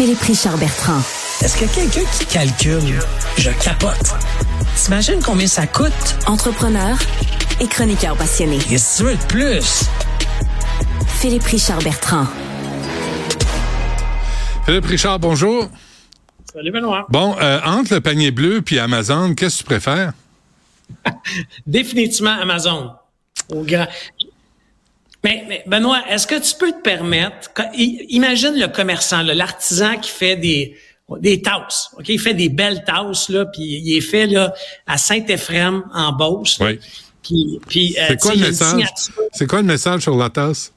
Philippe Richard Bertrand. Est-ce que quelqu'un qui calcule, je capote. T'imagines combien ça coûte? Entrepreneur et chroniqueur passionné. Qu'est-ce que tu veux de plus? Philippe Richard Bertrand. Philippe Richard, bonjour. Salut Benoît. Bon, euh, entre le panier bleu puis Amazon, qu'est-ce que tu préfères? Définitivement Amazon. Au grand. Mais, mais Benoît, est-ce que tu peux te permettre, imagine le commerçant, l'artisan qui fait des des tasses, ok, il fait des belles tasses là, puis il est fait là à Saint-Éphrem en Beauce. Oui. Puis, puis euh, C'est quoi le message? C'est quoi le message sur la tasse?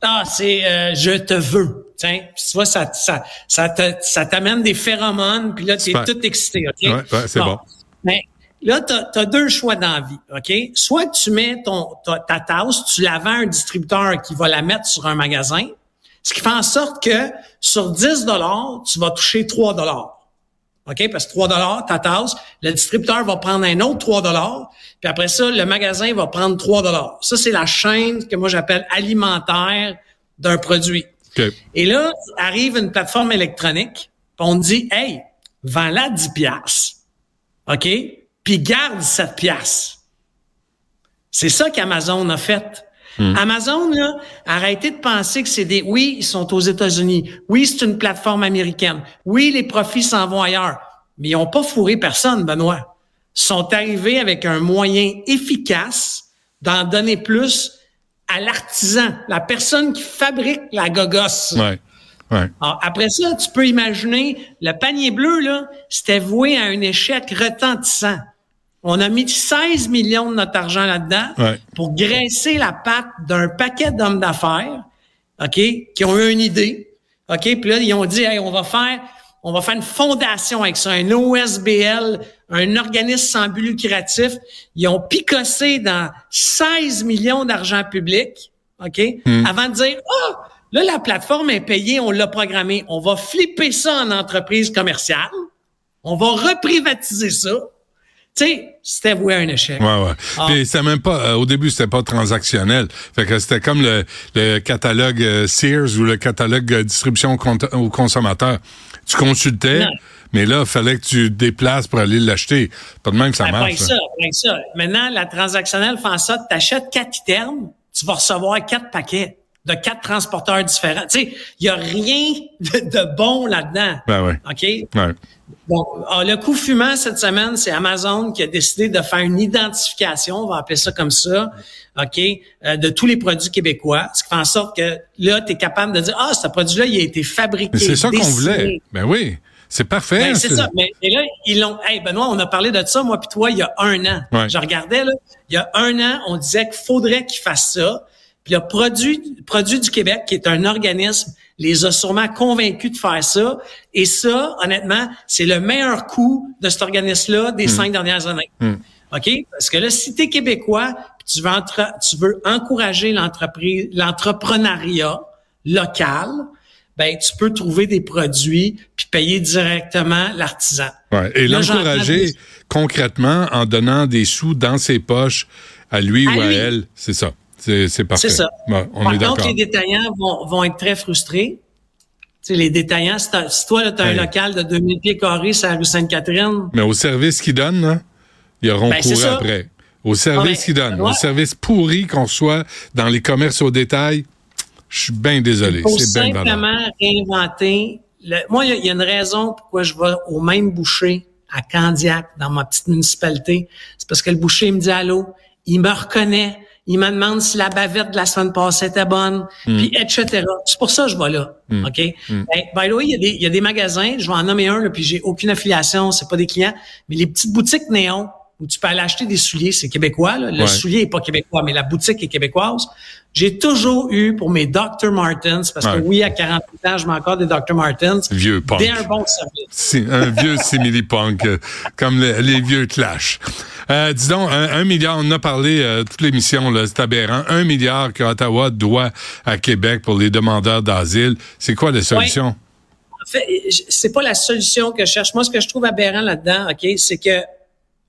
Ah, c'est euh, je te veux. Tiens, Puis tu vois, ça, ça, ça te- ça t'amène des phéromones, puis là, tu es tout excité, OK? Ouais, ouais, c'est bon. Mais là, tu as, deux choix dans la vie, OK? Soit tu mets ton, ta, ta tasse, tu la vends à un distributeur qui va la mettre sur un magasin, ce qui fait en sorte que sur 10 tu vas toucher 3 OK? Parce que 3 ta tasse, le distributeur va prendre un autre 3 puis après ça, le magasin va prendre 3 Ça, c'est la chaîne que moi j'appelle alimentaire d'un produit. OK. Et là, arrive une plateforme électronique, puis on te dit, hey, vends-la 10 piastres. OK? Puis garde 7 piastres. C'est ça qu'Amazon a fait. Amazon, là, arrêtez de penser que c'est des... Oui, ils sont aux États-Unis. Oui, c'est une plateforme américaine. Oui, les profits s'en vont ailleurs. Mais ils n'ont pas fourré personne, Benoît. Ils sont arrivés avec un moyen efficace d'en donner plus à l'artisan, la personne qui fabrique la gogosse. Ouais. Ouais. Alors, après ça, tu peux imaginer, le panier bleu, là, c'était voué à un échec retentissant. On a mis 16 millions de notre argent là-dedans Ouais. pour graisser la patte d'un paquet d'hommes d'affaires, OK, qui ont eu une idée, OK, puis là, ils ont dit, hey, on va faire, on va faire une fondation avec ça, un OSBL, un organisme sans but lucratif. Ils ont picossé dans 16 millions d'argent public, OK, avant de dire, ah, là, la plateforme est payée, on l'a programmé. On va flipper ça en entreprise commerciale. On va reprivatiser ça. Tu sais, c'était voué à un échec. Ouais, ouais. Ah. Puis c'est même pas, euh, au début, c'était pas transactionnel. Fait que c'était comme le, le catalogue euh, Sears ou le catalogue euh, distribution au consommateur. Tu consultais, Non. mais là, il fallait que tu déplaces pour aller l'acheter. Pas de même que ça Après marche. ça, ça. après ça. Maintenant, la transactionnelle fait en sorte que tu achètes quatre items, tu vas recevoir quatre paquets de quatre transporteurs différents. Tu sais, il y a rien de, de bon là-dedans. Ben ouais. OK? Ouais. Bon, ah, le coup fumant cette semaine, c'est Amazon qui a décidé de faire une identification, on va appeler ça comme ça, OK, euh, de tous les produits québécois. Ce qui fait en sorte que là, tu es capable de dire, ah, ce produit-là, il a été fabriqué. C'est ça qu'on voulait. Ben oui. C'est parfait. Ben, c'est ça. Mais et là, ils l'ont. Hey, Benoît, on a parlé de ça, moi puis toi, il y a un an. Ouais. Je regardais là, il y a un an, on disait qu'il faudrait qu'ils fassent ça. Puis le produit, produit du Québec, qui est un organisme, les a sûrement convaincus de faire ça. Et ça, honnêtement, c'est le meilleur coup de cet organisme-là des cinq dernières années. OK? Parce que là, si tu es québécois, tu veux, entre- tu veux encourager l'entreprise, l'entrepreneuriat local, ben tu peux trouver des produits puis payer directement l'artisan. Ouais. Et l'encourager concrètement en donnant des sous dans ses poches à lui À ou à lui. elle. C'est ça. C'est parfait. C'est ça. Ouais, on Par est contre, les détaillants vont, vont être très frustrés. Tu sais, les détaillants, si, toi, tu as Ouais. un local de 2000 pieds carrés sur la rue Sainte-Catherine, Mais au service qu'ils donnent, là, ils auront Ben, couru après. Au service ben, qu'ils donnent, ouais. au service pourri qu'on reçoit dans les commerces au détail, je suis bien désolé. il faut bien simplement réinventer. Le, moi, il y y, a une raison pourquoi je vais au même boucher à Candiac, dans ma petite municipalité. C'est parce que le boucher me dit allô, il me reconnaît, il me demande si la bavette de la semaine passée était bonne, Hmm. puis etc. C'est pour ça que je vais là. OK? Ben, by the way, il y, a des, il y a des magasins, je vais en nommer un, là, puis j'ai aucune affiliation, c'est pas des clients, mais les petites boutiques néons où tu peux aller acheter des souliers, c'est québécois. Là. Le Ouais. soulier est pas québécois, mais la boutique est québécoise. J'ai toujours eu pour mes Dr. Martens, parce Ouais. que oui, à 48 ans, je mets encore des Dr. Martens. Vieux punk. Des un bon service. C'est un vieux simili-punk, euh, comme le- les vieux Clash. Euh, dis donc, un, un milliard, on a parlé euh, toute l'émission, c'est aberrant. Un milliard que Ottawa doit à Québec pour les demandeurs d'asile. C'est quoi la solution? En fait, c'est pas la solution que je cherche. Moi, ce que je trouve aberrant là-dedans, OK, c'est que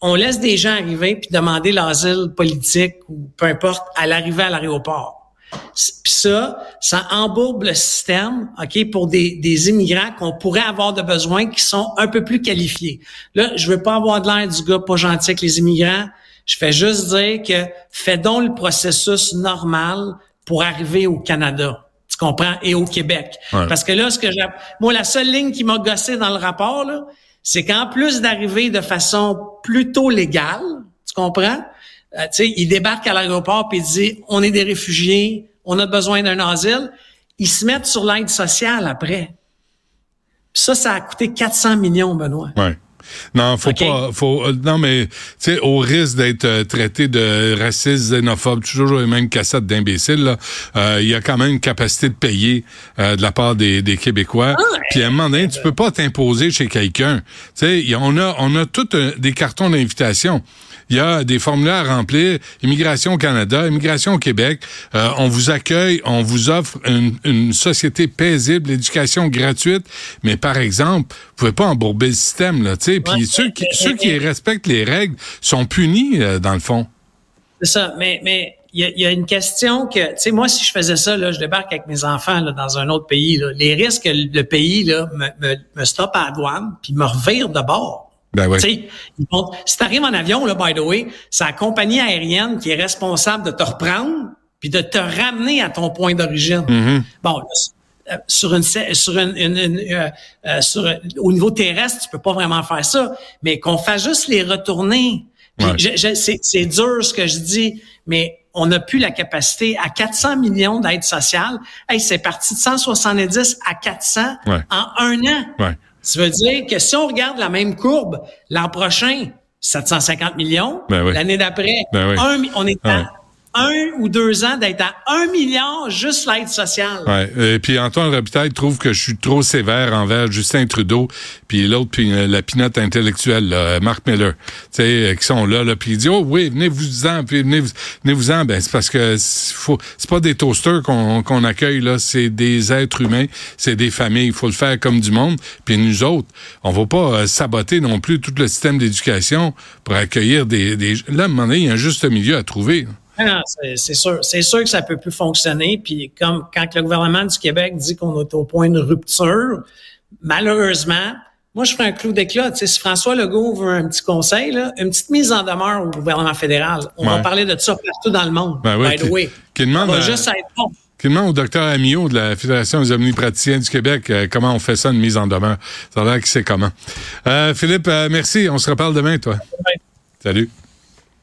on laisse des gens arriver puis demander l'asile politique ou peu importe à l'arrivée à l'aéroport. Puis ça, ça embourbe le système, OK, pour des, des immigrants qu'on pourrait avoir de besoin qui sont un peu plus qualifiés. Là, je veux pas avoir de l'air du gars pas gentil avec les immigrants. Je fais juste dire que fais donc le processus normal pour arriver au Canada. Tu comprends? Et au Québec. Parce que là, ce que j'ai, moi, la seule ligne qui m'a gossé dans le rapport, là, c'est qu'en plus d'arriver de façon plutôt légale, tu comprends? Euh, tu sais, il débarque à l'aéroport il dit, on est des réfugiés, on a besoin d'un asile. Ils se mettent sur l'aide sociale après. ça, ça a coûté 400 millions, Benoît. Ouais. Non, faut pas. Faut, euh, non, mais tu sais, au risque d'être euh, traité de raciste, xénophobe, toujours les mêmes cassettes d'imbéciles, euh, il y a quand même une capacité de payer de la part des, des Québécois. Ah, Puis à un moment donné, tu peux pas t'imposer chez quelqu'un. Tu sais, on a, on a tous des cartons d'invitation il y a des formulaires à remplir. Immigration Canada, Immigration au Québec. Euh, on vous accueille, on vous offre une, une société paisible, l'éducation gratuite. Mais par exemple, vous pouvez pas embourber le système là, tu sais. Puis ceux qui ceux qui respectent les règles sont punis euh, dans le fond. C'est ça. Mais mais il y, a, une question que, tu sais, moi, si je faisais ça, là, je débarque avec mes enfants là, dans un autre pays, là, les risques que le pays là, me, me, me stoppe à la douane puis me revire de bord. Ben oui. si tu arrives en avion, là, by the way, c'est la compagnie aérienne qui est responsable de te reprendre puis de te ramener à ton point d'origine. Mm-hmm. Bon, euh, sur une sur une, euh, euh, sur au niveau terrestre, tu peux pas vraiment faire ça, mais qu'on fasse juste les retourner. c'est dur ce que je dis, mais on n'a plus la capacité à 400 millions d'aides sociales. Hey, c'est parti de 170 à 400 en un an. Ouais. Ça veut dire que si on regarde la même courbe, l'an prochain, 750 millions. Ben L'année d'après, ben on est à un ou deux ans d'être à un milliard juste l'aide sociale. Ouais. Et puis Antoine Robitaille trouve que je suis trop sévère envers Justin Trudeau, puis l'autre, puis euh, la pinotte intellectuelle, là, Mark Miller, tu sais, euh, qui sont là, là, puis il dit oh oui, venez, vous en ben c'est parce que c'est pas des toasters qu'on accueille là, c'est des êtres humains, c'est des familles, il faut le faire comme du monde. Puis nous autres, on va pas euh, saboter non plus tout le système d'éducation pour accueillir des, des là, à un moment donné, il y a un juste milieu à trouver. Ah, c'est sûr. C'est sûr que ça peut plus fonctionner. Puis comme quand le gouvernement du Québec dit qu'on est au point de rupture, malheureusement, moi, je ferai un clou d'éclat. Tu sais, si François Legault veut un petit conseil, là, une petite mise en demeure au gouvernement fédéral. On va parler de ça partout dans le monde, ben by the way. Qui demande, va juste être bon. Qui demande au docteur Amio de la Fédération des omnipraticiens du Québec euh, comment on fait ça, une mise en demeure. Ça a l'air qu'il sait comment. Euh, Philippe, euh, merci. On se reparle demain, toi. Salut.